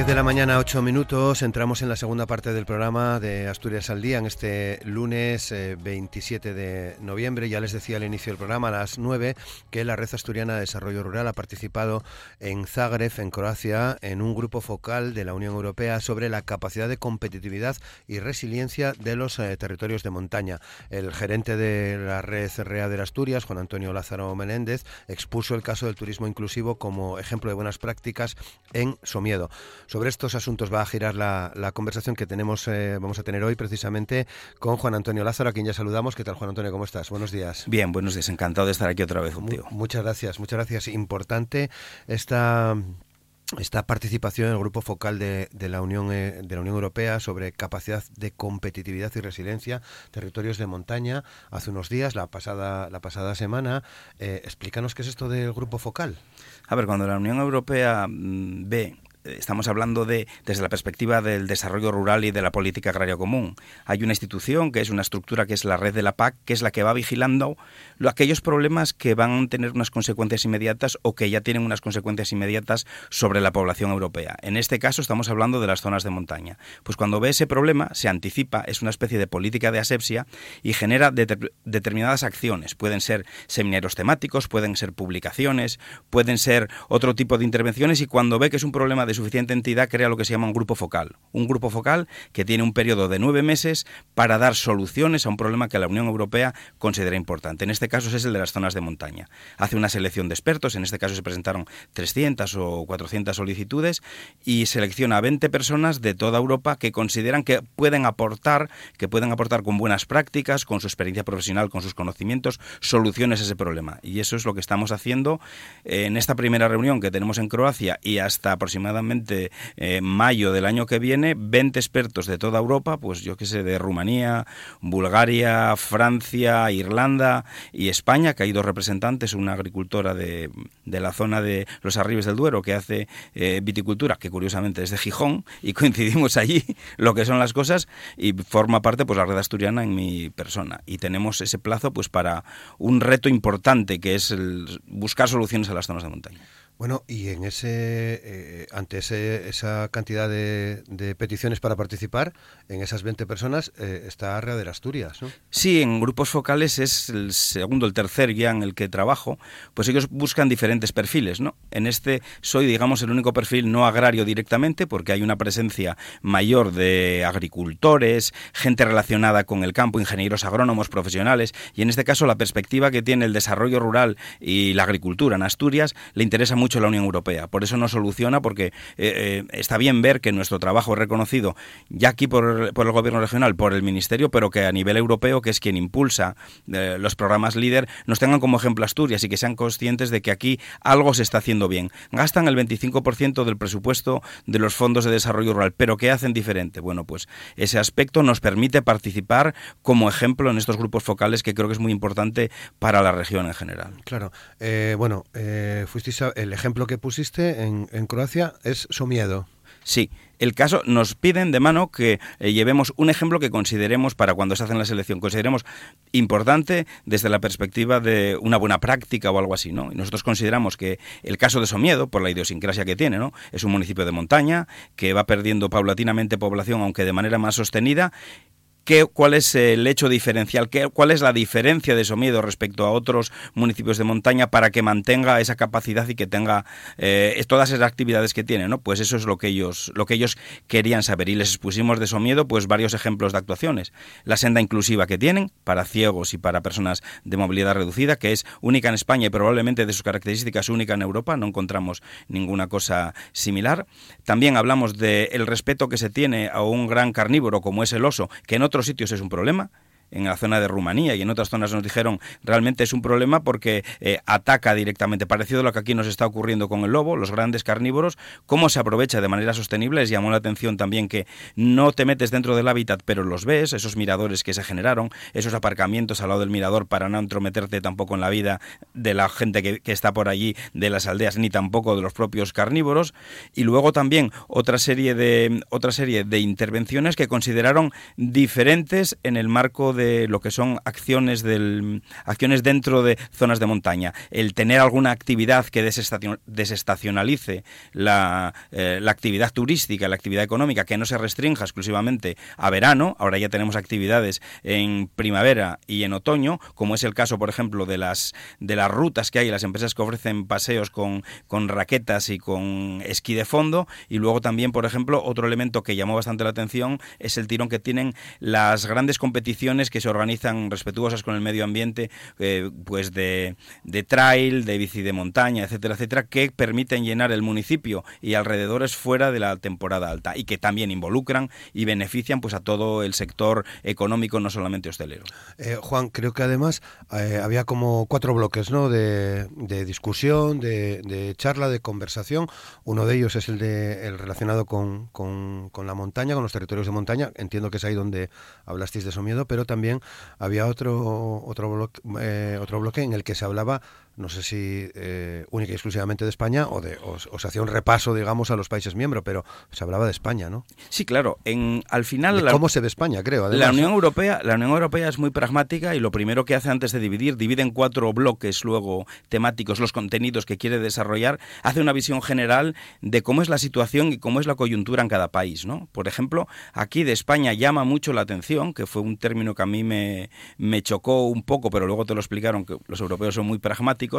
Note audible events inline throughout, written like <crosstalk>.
10 de la mañana, 8 minutos. Entramos en la segunda parte del programa de Asturias al Día en este lunes 27 eh, de noviembre. Ya les decía al inicio del programa, a las 9, que la Red Asturiana de Desarrollo Rural ha participado en Zagreb, en Croacia, en un grupo focal de la Unión Europea sobre la capacidad de competitividad y resiliencia de los eh, territorios de montaña. El gerente de la Red REA de Asturias, Juan Antonio Lázaro Menéndez, expuso el caso del turismo inclusivo como ejemplo de buenas prácticas en Somiedo. Sobre estos asuntos va a girar la, conversación que tenemos, eh, vamos a tener hoy precisamente con Juan Antonio Lázaro, a quien ya saludamos. ¿Qué tal, Juan Antonio? ¿Cómo estás? Buenos días. Bien, buenos días. Encantado de estar aquí otra vez contigo. muchas gracias, muchas gracias. Importante esta esta participación en el grupo focal de, la Unión eh, de la Unión Europea sobre capacidad de competitividad y resiliencia territorios de montaña hace unos días la pasada la pasada semana eh, explícanos qué es esto del grupo focal a ver cuando la Unión Europea mm, ve estamos hablando de desde la perspectiva del desarrollo rural y de la política agraria común. Hay una institución que es una estructura que es la red de la PAC, que es la que va vigilando aquellos problemas que van a tener unas consecuencias inmediatas o que ya tienen unas consecuencias inmediatas sobre la población europea. En este caso estamos hablando de las zonas de montaña. Pues cuando ve ese problema, se anticipa, es una especie de política de asepsia y genera determinadas acciones. Pueden ser seminarios temáticos, pueden ser publicaciones, pueden ser otro tipo de intervenciones y cuando ve que es un problema de suficiente entidad crea lo que se llama un grupo focal. Un grupo focal que tiene un periodo de nueve meses para dar soluciones a un problema que la Unión Europea considera importante. En este caso es el de las zonas de montaña. Hace una selección de expertos, en este caso se presentaron 300 o 400 solicitudes y selecciona a 20 personas de toda Europa que consideran que pueden aportar, que pueden aportar con buenas prácticas, con su experiencia profesional, con sus conocimientos, soluciones a ese problema. Y eso es lo que estamos haciendo en esta primera reunión que tenemos en Croacia y hasta aproximadamente en eh, mayo del año que viene 20 expertos de toda Europa, pues yo qué sé, de Rumanía, Bulgaria, Francia, Irlanda y España, que hay dos representantes, una agricultora de, de la zona de los Arribes del Duero que hace eh, viticultura, que curiosamente es de Gijón, y <laughs> coincidimos allí lo que son las cosas, y forma parte pues la red asturiana en mi persona. Y tenemos ese plazo pues para un reto importante que es el buscar soluciones a las zonas de montaña. Bueno, y en ese, eh, ante esa cantidad de, peticiones para participar, en esas 20 personas eh, está Arrea de Asturias, ¿no? Sí, en grupos focales es el segundo, el tercer guía en el que trabajo, pues ellos buscan diferentes perfiles, ¿no? En este soy, digamos, el único perfil no agrario directamente, porque hay una presencia mayor de agricultores, gente relacionada con el campo, ingenieros agrónomos profesionales, y en este caso la perspectiva que tiene el desarrollo rural y la agricultura en Asturias le interesa mucho la Unión Europea. Por eso no soluciona, porque eh, eh, está bien ver que nuestro trabajo es reconocido ya aquí por, por, el Gobierno regional, por el Ministerio, pero que a nivel europeo, que es quien impulsa eh, los programas líder, nos tengan como ejemplo Asturias y que sean conscientes de que aquí algo se está haciendo bien. Gastan el 25% del presupuesto de los fondos de desarrollo rural, pero ¿qué hacen diferente? Bueno, pues ese aspecto nos permite participar como ejemplo en estos grupos focales que creo que es muy importante para la región en general. Claro. bueno, fuisteis el ejemplo que pusiste en, Croacia es Somiedo. Sí, el caso nos piden de mano que eh, llevemos un ejemplo que consideremos para cuando se hace la selección, consideremos importante desde la perspectiva de una buena práctica o algo así, ¿no? Y nosotros consideramos que el caso de Somiedo, por la idiosincrasia que tiene, ¿no? Es un municipio de montaña que va perdiendo paulatinamente población, aunque de manera más sostenida, cuál es el hecho diferencial, qué, cuál es la diferencia de Somiedo respecto a otros municipios de montaña para que mantenga esa capacidad y que tenga eh, todas esas actividades que tiene. Pues eso es lo que ellos, lo que ellos querían saber y les expusimos de Somiedo pues varios ejemplos de actuaciones. La senda inclusiva que tienen para ciegos y para personas de movilidad reducida, que es única en España y probablemente de sus características única en Europa, no encontramos ninguna cosa similar. También hablamos del respeto que se tiene a un gran carnívoro como es el oso, que no otros sitios es un problema, en la zona de Rumanía y en otras zonas nos dijeron realmente es un problema porque eh, ataca directamente, parecido a lo que aquí nos está ocurriendo con el lobo, los grandes carnívoros, cómo se aprovecha de manera sostenible. Les llamó la atención también que no te metes dentro del hábitat, pero los ves, esos miradores que se generaron, esos aparcamientos al lado del mirador para no entrometerte tampoco en la vida de la gente que, está por allí, de las aldeas, ni tampoco de los propios carnívoros. Y luego también otra serie de, otra serie de intervenciones que consideraron diferentes en el marco de lo que son acciones, del, acciones dentro de zonas de montaña. El tener alguna actividad que desestacionalice la, eh, la actividad turística, la actividad económica, que no se restrinja exclusivamente a verano. Ahora ya tenemos actividades en primavera y en otoño, como es el caso, por ejemplo, de las, de las rutas que hay, las empresas que ofrecen paseos con, con raquetas y con esquí de fondo. Y luego también, por ejemplo, otro elemento que llamó bastante la atención es el tirón que tienen las grandes competiciones que se organizan respetuosas con el medio ambiente, eh, pues de, de trail, de bici de montaña, etcétera, etcétera, que permiten llenar el municipio y alrededores fuera de la temporada alta y que también involucran y benefician pues a todo el sector económico, no solamente hostelero. Eh, Juan, creo que además eh, había como cuatro bloques ¿no? de, discusión, de, charla, de conversación. Uno de ellos es el, de, el relacionado con, con, la montaña, con los territorios de montaña. Entiendo que es ahí donde hablasteis de miedo, pero también había otro, otro, bloque, eh, otro bloque en el que se hablaba no sé si eh, única y exclusivamente de España o, de, o, se hacía un repaso, digamos, a los países miembros, pero se hablaba de España, ¿no? Sí, claro. En, al final... ¿Cómo se ve España, creo? La Unión, Europea, la Unión Europea es muy pragmática y lo primero que hace antes de dividir, divide en cuatro bloques luego temáticos los contenidos que quiere desarrollar, hace una visión general de cómo es la situación y cómo es la coyuntura en cada país, ¿no? Por ejemplo, aquí de España llama mucho la atención, que fue un término que a mí me, me chocó un poco, pero luego te lo explicaron que los europeos son muy pragmáticos,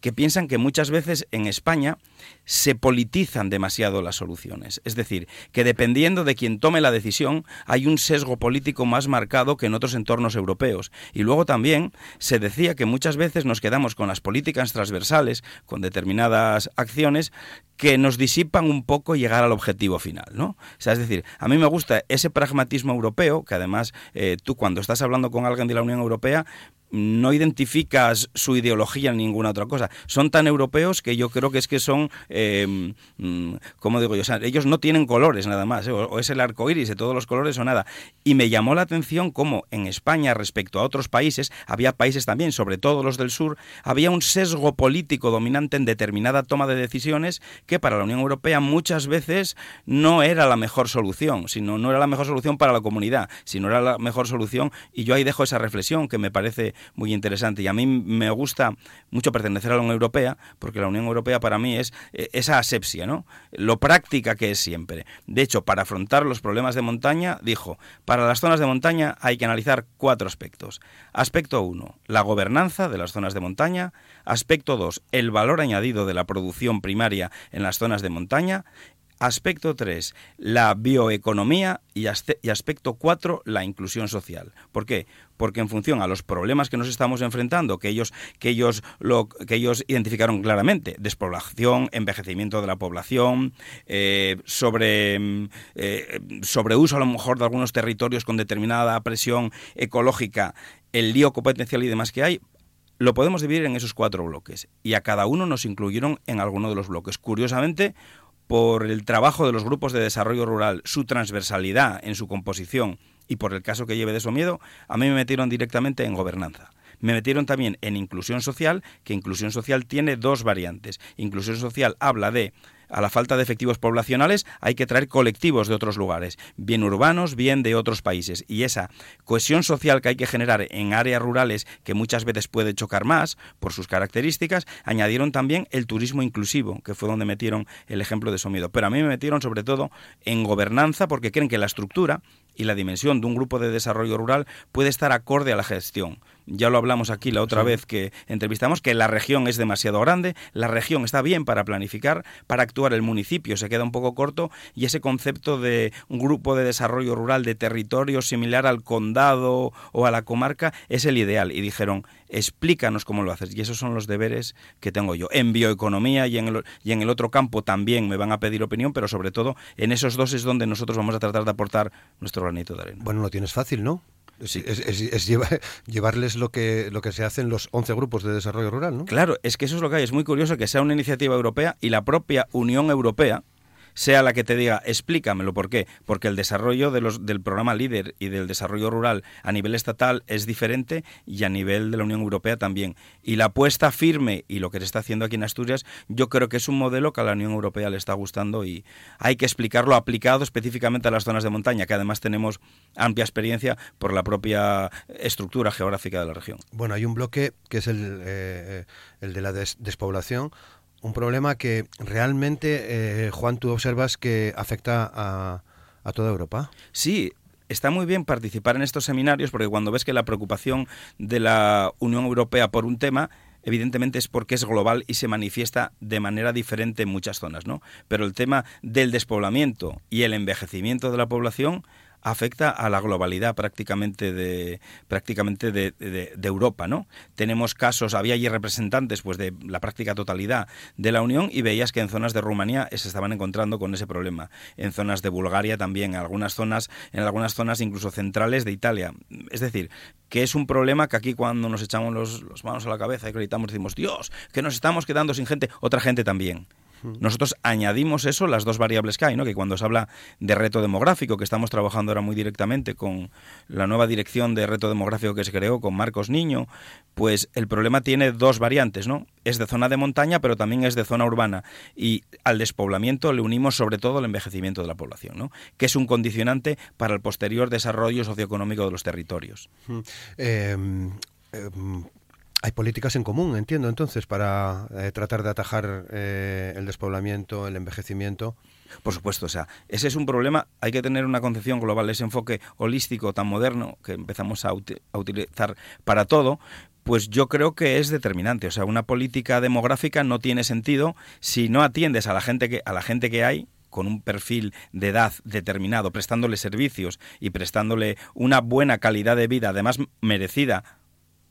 que piensan que muchas veces en España se politizan demasiado las soluciones. Es decir, que dependiendo de quien tome la decisión, hay un sesgo político más marcado que en otros entornos europeos. Y luego también se decía que muchas veces nos quedamos con las políticas transversales, con determinadas acciones, que nos disipan un poco llegar al objetivo final, ¿no? O sea, es decir, a mí me gusta ese pragmatismo europeo, que además eh, tú cuando estás hablando con alguien de la Unión Europea, no identificas su ideología en ninguna otra cosa. Son tan europeos que yo creo que es que son, eh, mm, ¿cómo digo yo? O sea, ellos no tienen colores nada más, ¿eh? o, es el arco iris de todos los colores o nada. Y me llamó la atención cómo en España, respecto a otros países, había países también, sobre todo los del sur, había un sesgo político dominante en determinada toma de decisiones que para la Unión Europea muchas veces no era la mejor solución, sino no era la mejor solución para la comunidad, sino era la mejor solución. Y yo ahí dejo esa reflexión que me parece muy interesante. Y a mí me gusta mucho pertenecer a la Unión Europea, porque la Unión Europea para mí es eh, esa asepsia, ¿no? Lo práctica que es siempre. De hecho, para afrontar los problemas de montaña, dijo, para las zonas de montaña hay que analizar cuatro aspectos. Aspecto 1, la gobernanza de las zonas de montaña. Aspecto 2, el valor añadido de la producción primaria en las zonas de montaña. Aspecto 3, la bioeconomía y, aspecto 4, la inclusión social. ¿Por qué? Porque en función a los problemas que nos estamos enfrentando, que ellos, que ellos, lo, que ellos identificaron claramente, despoblación, envejecimiento de la población, eh, sobre, mm, eh, sobreuso a lo mejor de algunos territorios con determinada presión ecológica, el lío competencial y demás que hay, lo podemos dividir en esos cuatro bloques y a cada uno nos incluyeron en alguno de los bloques. Curiosamente, por el trabajo de los grupos de desarrollo rural, su transversalidad en su composición y por el caso que lleve de eso miedo, a mí me metieron directamente en gobernanza. Me metieron también en inclusión social, que inclusión social tiene dos variantes. Inclusión social habla de a la falta de efectivos poblacionales hay que traer colectivos de otros lugares, bien urbanos, bien de otros países. Y esa cohesión social que hay que generar en áreas rurales, que muchas veces puede chocar más por sus características, añadieron también el turismo inclusivo, que fue donde metieron el ejemplo de Somido. Pero a mí me metieron sobre todo en gobernanza porque creen que la estructura y la dimensión de un grupo de desarrollo rural puede estar acorde a la gestión. Ya lo hablamos aquí la otra vez que entrevistamos, que la región es demasiado grande, la región está bien para planificar, para actuar el municipio se queda un poco corto y ese concepto de un grupo de desarrollo rural de territorio similar al condado o a la comarca es el ideal. Y dijeron, explícanos cómo lo haces. Y esos son los deberes que tengo yo. En bioeconomía y en el, y en el otro campo también me van a pedir opinión, pero sobre todo en esos dos es donde nosotros vamos a tratar de aportar nuestro granito de arena. Bueno, lo tienes fácil, ¿no? Es, <laughs> llevarles lo que, lo que se hace en los 11 grupos de desarrollo rural, ¿no? Claro, es que eso es lo que hay. Es muy curioso que sea una iniciativa europea y la propia Unión Europea sea la que te diga, explícamelo, ¿por qué? Porque el desarrollo de los, del programa líder y del desarrollo rural a nivel estatal es diferente y a nivel de la Unión Europea también. Y la apuesta firme y lo que se está haciendo aquí en Asturias, yo creo que es un modelo que a la Unión Europea le está gustando y hay que explicarlo aplicado específicamente a las zonas de montaña, que además tenemos amplia experiencia por la propia estructura geográfica de la región. Bueno, hay un bloque que es el, eh, el de la despoblación un problema que realmente, eh, Juan, tú observas que afecta a, a toda Europa. Sí, está muy bien participar en estos seminarios porque cuando ves que la preocupación de la Unión Europea por un tema evidentemente es porque es global y se manifiesta de manera diferente en muchas zonas, ¿no? Pero el tema del despoblamiento y el envejecimiento de la población afecta a la globalidad prácticamente de prácticamente de, de, Europa, ¿no? Tenemos casos, había allí representantes pues de la práctica totalidad de la Unión y veías que en zonas de Rumanía se estaban encontrando con ese problema, en zonas de Bulgaria también, en algunas zonas, en algunas zonas incluso centrales de Italia. Es decir, que es un problema que aquí cuando nos echamos los, los manos a la cabeza y gritamos decimos, Dios, que nos estamos quedando sin gente, otra gente también. Nosotros añadimos eso, las dos variables que hay, ¿no? que cuando se habla de reto demográfico, que estamos trabajando ahora muy directamente con la nueva dirección de reto demográfico que se creó con Marcos Niño, pues el problema tiene dos variantes, ¿no? Es de zona de montaña, pero también es de zona urbana. Y al despoblamiento le unimos sobre todo el envejecimiento de la población, ¿no? que es un condicionante para el posterior desarrollo socioeconómico de los territorios. Hay políticas en común, entiendo, entonces, para eh, tratar de atajar eh, el despoblamiento, el envejecimiento. Por supuesto, o sea, ese es un problema, hay que tener una concepción global, ese enfoque holístico tan moderno que empezamos a, utilizar para todo, pues yo creo que es determinante. O sea, una política demográfica no tiene sentido si no atiendes a la gente que, a la gente que hay con un perfil de edad determinado, prestándole servicios y prestándole una buena calidad de vida, además merecida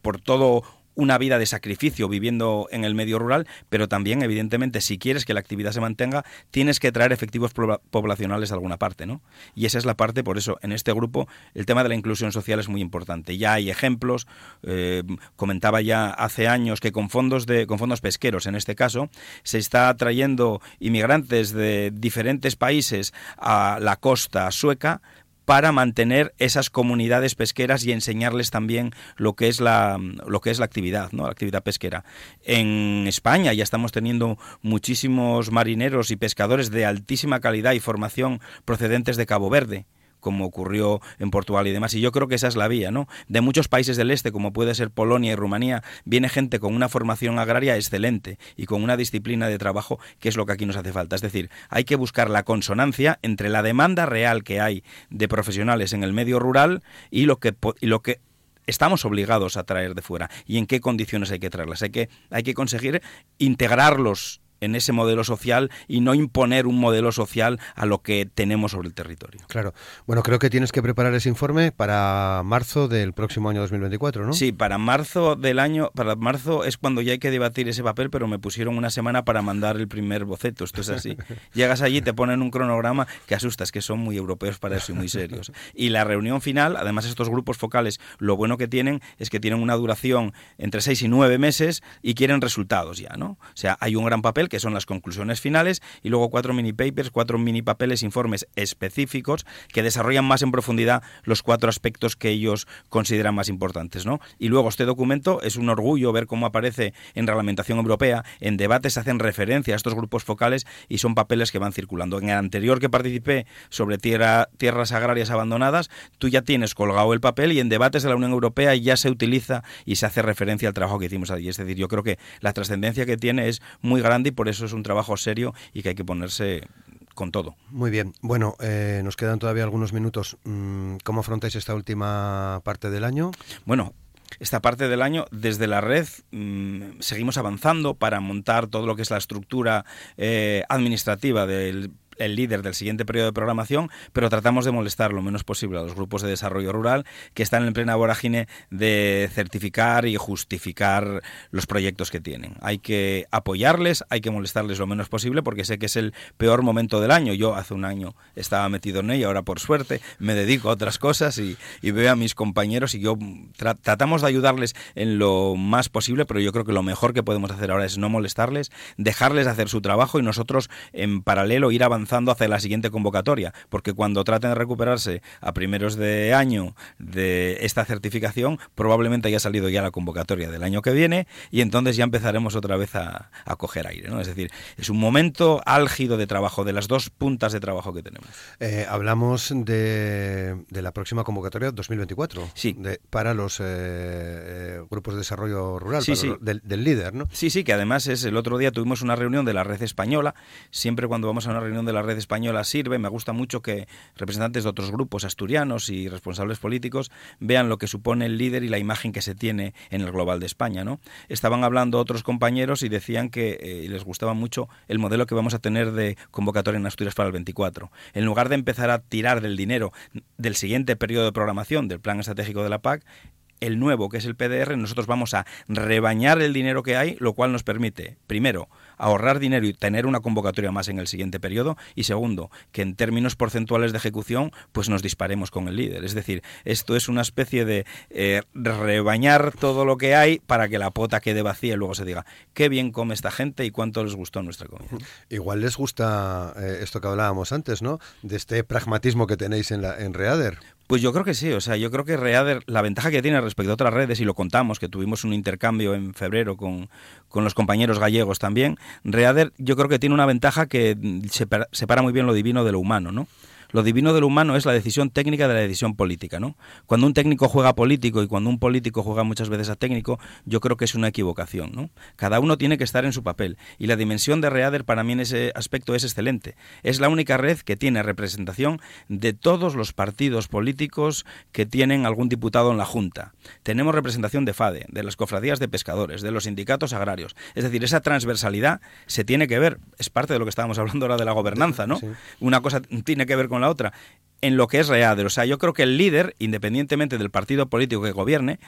por todo una vida de sacrificio viviendo en el medio rural, pero también, evidentemente, si quieres que la actividad se mantenga, tienes que traer efectivos poblacionales a alguna parte, ¿no? Y esa es la parte, por eso, en este grupo, el tema de la inclusión social es muy importante. Ya hay ejemplos, eh, comentaba ya hace años que con fondos, de, con fondos pesqueros, en este caso, se está trayendo inmigrantes de diferentes países a la costa sueca para mantener esas comunidades pesqueras y enseñarles también lo que es la lo que es la actividad, ¿no? La actividad pesquera. En España ya estamos teniendo muchísimos marineros y pescadores de altísima calidad y formación procedentes de Cabo Verde como ocurrió en Portugal y demás. Y yo creo que esa es la vía, ¿no? De muchos países del este, como puede ser Polonia y Rumanía, viene gente con una formación agraria excelente y con una disciplina de trabajo que es lo que aquí nos hace falta. Es decir, hay que buscar la consonancia entre la demanda real que hay de profesionales en el medio rural y lo que, lo que estamos obligados a traer de fuera y en qué condiciones hay que traerlas. Hay que, hay que conseguir integrarlos en ese modelo social y no imponer un modelo social a lo que tenemos sobre el territorio. Claro. Bueno, creo que tienes que preparar ese informe para marzo del próximo año 2024, ¿no? Sí, para marzo del año, para marzo es cuando ya hay que debatir ese papel, pero me pusieron una semana para mandar el primer boceto. Esto es así. <laughs> Llegas allí, te ponen un cronograma que asustas, que son muy europeos para eso y muy serios. Y la reunión final, además estos grupos focales, lo bueno que tienen es que tienen una duración entre seis y nueve meses y quieren resultados ya, ¿no? O sea, hay un gran papel que son las conclusiones finales, y luego cuatro mini papers, cuatro mini papeles, informes específicos que desarrollan más en profundidad los cuatro aspectos que ellos consideran más importantes. ¿no? Y luego este documento es un orgullo ver cómo aparece en reglamentación europea, en debates se hacen referencia a estos grupos focales y son papeles que van circulando. En el anterior que participé sobre tierra, tierras agrarias abandonadas, tú ya tienes colgado el papel y en debates de la Unión Europea ya se utiliza y se hace referencia al trabajo que hicimos allí. Es decir, yo creo que la trascendencia que tiene es muy grande por eso es un trabajo serio y que hay que ponerse con todo. Muy bien. Bueno, eh, nos quedan todavía algunos minutos. Mm, ¿Cómo afrontáis esta última parte del año? Bueno, esta parte del año, desde la red seguimos avanzando para montar todo lo que es la estructura eh, administrativa del el líder del siguiente periodo de programación, pero tratamos de molestar lo menos posible a los grupos de desarrollo rural que están en plena vorágine de certificar y justificar los proyectos que tienen. Hay que apoyarles, hay que molestarles lo menos posible porque sé que es el peor momento del año. Yo hace un año estaba metido en ello, ahora por suerte me dedico a otras cosas y, veo a mis compañeros y yo tratamos de ayudarles en lo más posible, pero yo creo que lo mejor que podemos hacer ahora es no molestarles, dejarles hacer su trabajo y nosotros en paralelo ir avanzando hacia la siguiente convocatoria, porque cuando traten de recuperarse a primeros de año de esta certificación, probablemente haya salido ya la convocatoria del año que viene y entonces ya empezaremos otra vez a, coger aire. ¿no? Es decir, es un momento álgido de trabajo, de las dos puntas de trabajo que tenemos. Eh, hablamos de, la próxima convocatoria 2024 sí. para los eh, eh, grupos de desarrollo rural, Del, del, líder. ¿no? Sí, sí, que además es el otro día tuvimos una reunión de la red española, siempre cuando vamos a una reunión de la red española sirve. Me gusta mucho que representantes de otros grupos asturianos y responsables políticos vean lo que supone el líder y la imagen que se tiene en el global de España. ¿no? Estaban hablando otros compañeros y decían que eh, les gustaba mucho el modelo que vamos a tener de convocatoria en Asturias para el 24. En lugar de empezar a tirar del dinero del siguiente periodo de programación del Plan Estratégico de la PAC, el nuevo, que es el PDR, nosotros vamos a rebañar el dinero que hay, lo cual nos permite, primero, ahorrar dinero y tener una convocatoria más en el siguiente periodo y segundo, que en términos porcentuales de ejecución pues nos disparemos con el líder. Es decir, esto es una especie de eh, rebañar todo lo que hay para que la pota quede vacía y luego se diga qué bien come esta gente y cuánto les gustó nuestra comida. Igual les gusta eh, esto que hablábamos antes, ¿no? De este pragmatismo que tenéis en, la, en Reader. Pues yo creo que sí, o sea, yo creo que Reader, la ventaja que tiene respecto a otras redes, y lo contamos, que tuvimos un intercambio en febrero con, con los compañeros gallegos también, Reader yo creo que tiene una ventaja que separa muy bien lo divino de lo humano, ¿no? Lo divino del humano es la decisión técnica de la decisión política, ¿no? Cuando un técnico juega político y cuando un político juega muchas veces a técnico, yo creo que es una equivocación, ¿no? Cada uno tiene que estar en su papel y la dimensión de Reader para mí en ese aspecto es excelente. Es la única red que tiene representación de todos los partidos políticos que tienen algún diputado en la Junta. Tenemos representación de FADE, de las cofradías de pescadores, de los sindicatos agrarios. Es decir, esa transversalidad se tiene que ver, es parte de lo que estábamos hablando ahora de la gobernanza, ¿no? Una cosa tiene que ver con la otra, en lo que es Reader. O sea, yo creo que el líder, independientemente del partido político que gobierne,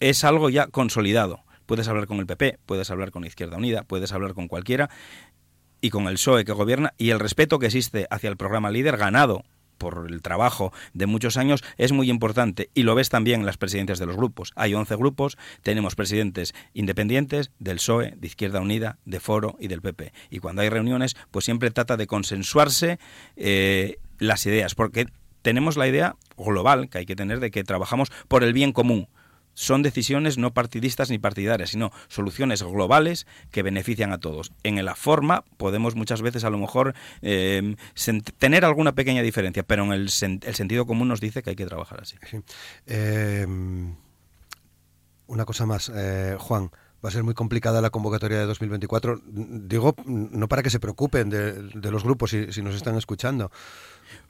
es algo ya consolidado. Puedes hablar con el PP, puedes hablar con Izquierda Unida, puedes hablar con cualquiera y con el PSOE que gobierna y el respeto que existe hacia el programa líder ganado por el trabajo de muchos años es muy importante y lo ves también en las presidencias de los grupos. Hay 11 grupos, tenemos presidentes independientes del PSOE, de Izquierda Unida, de Foro y del PP. Y cuando hay reuniones, pues siempre trata de consensuarse eh, las ideas, porque tenemos la idea global que hay que tener de que trabajamos por el bien común son decisiones no partidistas ni partidarias, sino soluciones globales que benefician a todos. En la forma podemos muchas veces a lo mejor eh, tener alguna pequeña diferencia, pero en el, sentido común nos dice que hay que trabajar así. Eh, una cosa más, eh, Juan. Va a ser muy complicada la convocatoria de 2024. Digo, no para que se preocupen de, los grupos si nos están escuchando,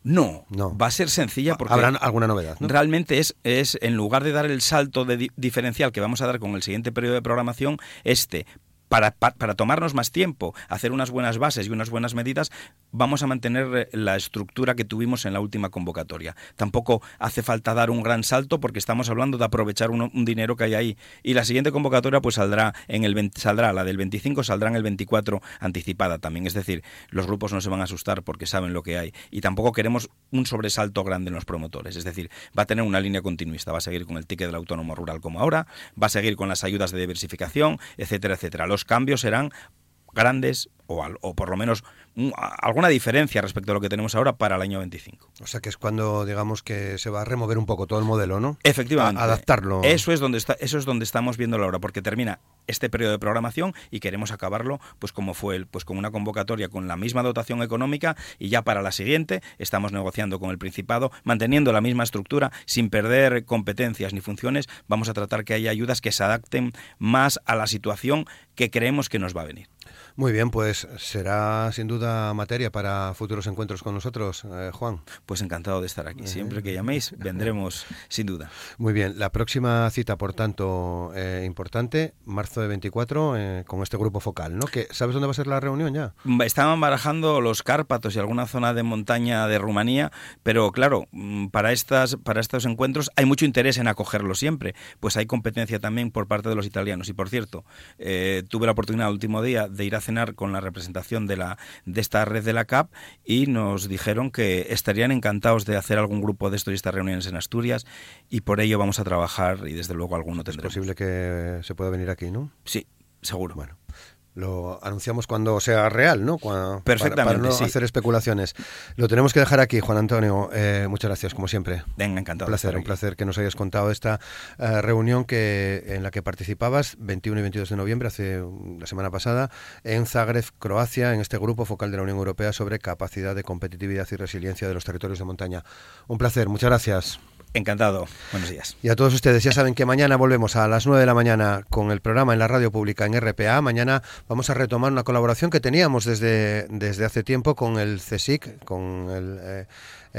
no, no, va a ser sencilla porque... Habrá alguna novedad. Realmente es, es, en lugar de dar el salto de diferencial que vamos a dar con el siguiente periodo de programación, este para, para, tomarnos más tiempo, hacer unas buenas bases y unas buenas medidas, vamos a mantener eh, la estructura que tuvimos en la última convocatoria. Tampoco hace falta dar un gran salto porque estamos hablando de aprovechar un, dinero que hay ahí. Y la siguiente convocatoria pues saldrá en el saldrá la del 25, saldrá en el 24 anticipada también. Es decir, los grupos no se van a asustar porque saben lo que hay. Y tampoco queremos un sobresalto grande en los promotores. Es decir, va a tener una línea continuista. Va a seguir con el ticket del autónomo rural como ahora, va a seguir con las ayudas de diversificación, etcétera, etcétera cambios serán grandes o, o, por lo menos mm, alguna diferencia respecto a lo que tenemos ahora para el año 25. O sea que es cuando digamos que se va a remover un poco todo el modelo, ¿no? Efectivamente. adaptarlo. Eso es donde está, eso es donde estamos viendo ahora, porque termina este periodo de programación y queremos acabarlo pues como fue el, pues con una convocatoria con la misma dotación económica y ya para la siguiente estamos negociando con el Principado manteniendo la misma estructura sin perder competencias ni funciones vamos a tratar que haya ayudas que se adapten más a la situación que creemos que nos va a venir Muy bien, pues será sin duda materia para futuros encuentros con nosotros, eh, Juan. Pues encantado de estar aquí. Siempre que llaméis, vendremos sin duda. Muy bien, la próxima cita, por tanto, eh, importante, marzo de 24, eh, con este grupo focal, ¿no? Que, ¿Sabes dónde va a ser la reunión ya? Estaban barajando los Cárpatos y alguna zona de montaña de Rumanía, pero claro, mm, para, estas, para estos encuentros hay mucho interés en acogerlos siempre, pues hay competencia también por parte de los italianos. Y por cierto, tuve la oportunidad el último día de ir a cenar con la representación de, la, de esta red de la CAP y nos dijeron que estarían encantados de hacer algún grupo de estos y estas reuniones en Asturias y por ello vamos a trabajar y desde luego alguno tendremos. Es posible que se pueda venir aquí, ¿no? Sí, seguro. Bueno lo anunciamos cuando sea real, ¿no? Perfectamente. Para, no hacer especulaciones. Lo tenemos que dejar aquí, Juan Antonio. Eh, muchas gracias, como siempre. Venga, encantado. Un placer, un placer que nos hayas contado esta eh, reunión que en la que participabas 21 y 22 de noviembre, hace la semana pasada, en Zagreb, Croacia, en este grupo focal de la Unión Europea sobre capacidad de competitividad y resiliencia de los territorios de montaña. Un placer, muchas gracias. Encantado. Buenos días. Y a todos ustedes, ya saben que mañana volvemos a las 9 de la mañana con el programa en la radio pública en RPA. Mañana vamos a retomar una colaboración que teníamos desde, desde hace tiempo con el CSIC, con el... Eh,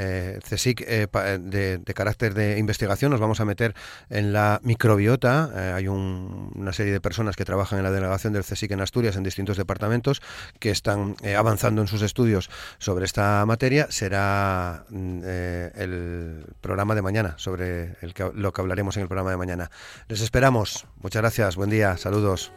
eh, CSIC eh, de, carácter de investigación. Nos vamos a meter en la microbiota. Eh, hay una serie de personas que trabajan en la delegación del CSIC en Asturias en distintos departamentos que están avanzando en sus estudios sobre esta materia. Será mm, el programa de mañana, sobre lo que hablaremos en el programa de mañana. Les esperamos. Muchas gracias. Buen día. Saludos.